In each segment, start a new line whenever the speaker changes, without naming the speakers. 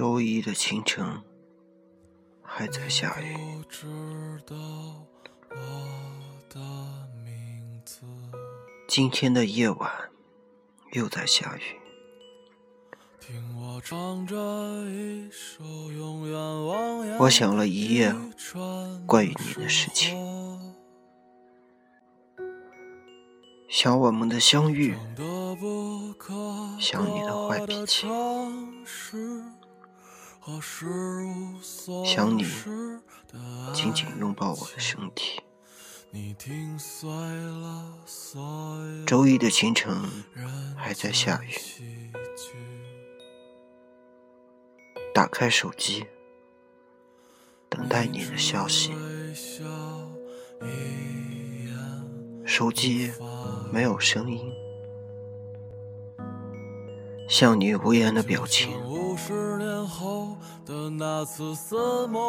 周一的清晨，还在下雨。今天的夜晚，又在下雨。我想了一夜关于你的事情，想我们的相遇，想你的坏脾气，想你紧紧拥抱我的身体。周一的清晨还在下雨。打开手机，等待你的消息。手机没有声音，像你无言的表情。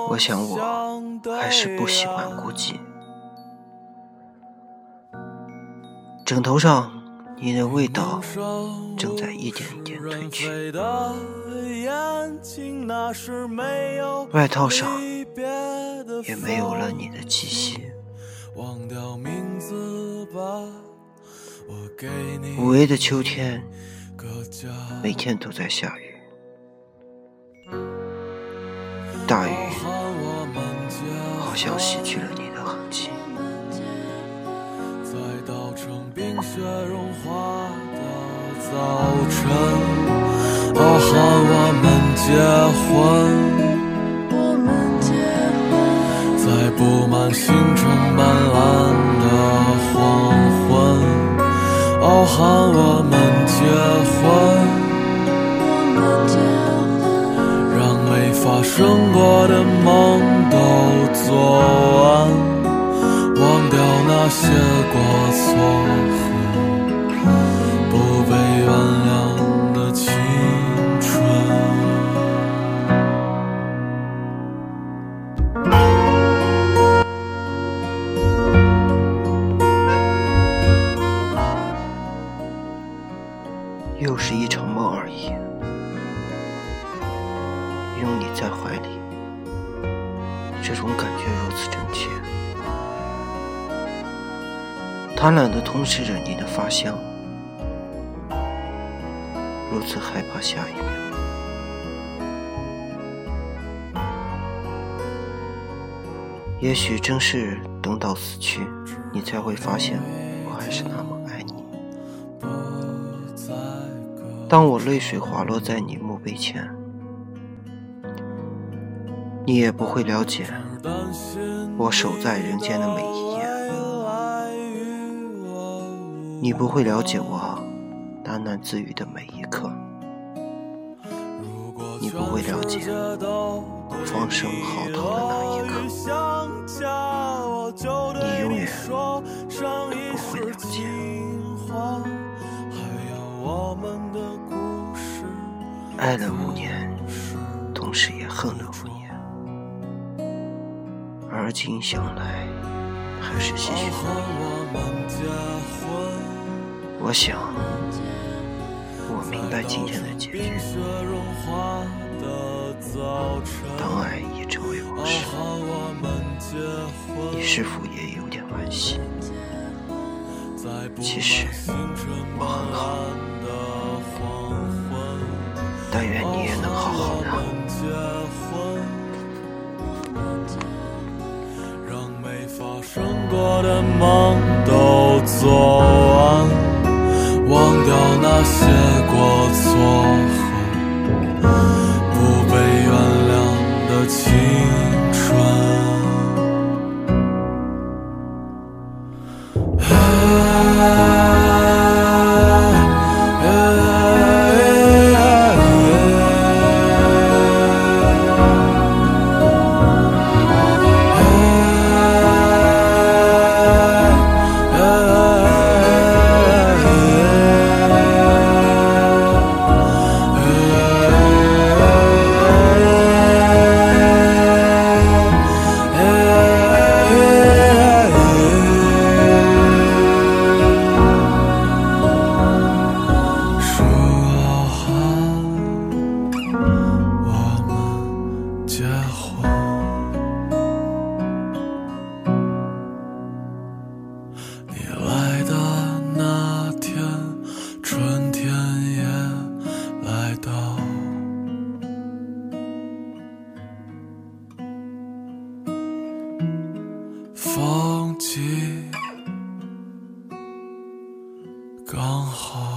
我想我还是不喜欢孤寂。枕头上。你的味道正在一点一点褪去，外套上也没有了你的气息。无为的秋天，每天都在下雨，大雨好像洗去了你的痕迹。雪融化的早晨，哦，喊我们结婚。在布满星辰斑斓的黄昏，我们结没发生过的梦都做完，忘掉那些过错。不被原谅的青春又是一场梦而已，在怀里，这种感觉如此真切，贪婪的吞噬着你的发香，如此害怕下一秒。也许正是等到死去，你才会发现，我还是那么爱你。当我泪水滑落在你墓碑前，你也不会了解我守在人间的每一夜，你不会了解我喃喃自语的每一刻，你不会了解我放声嚎啕的那一刻，你永远都不会了解。爱了五年，同时也恨了五年，而今想来，还是唏嘘不已。我想，我明白今天的结局。当爱已成为往事，你是否也有点惋惜？其实，我很好。但愿你也能好好的。梦都做完，忘掉那些过错。记刚好。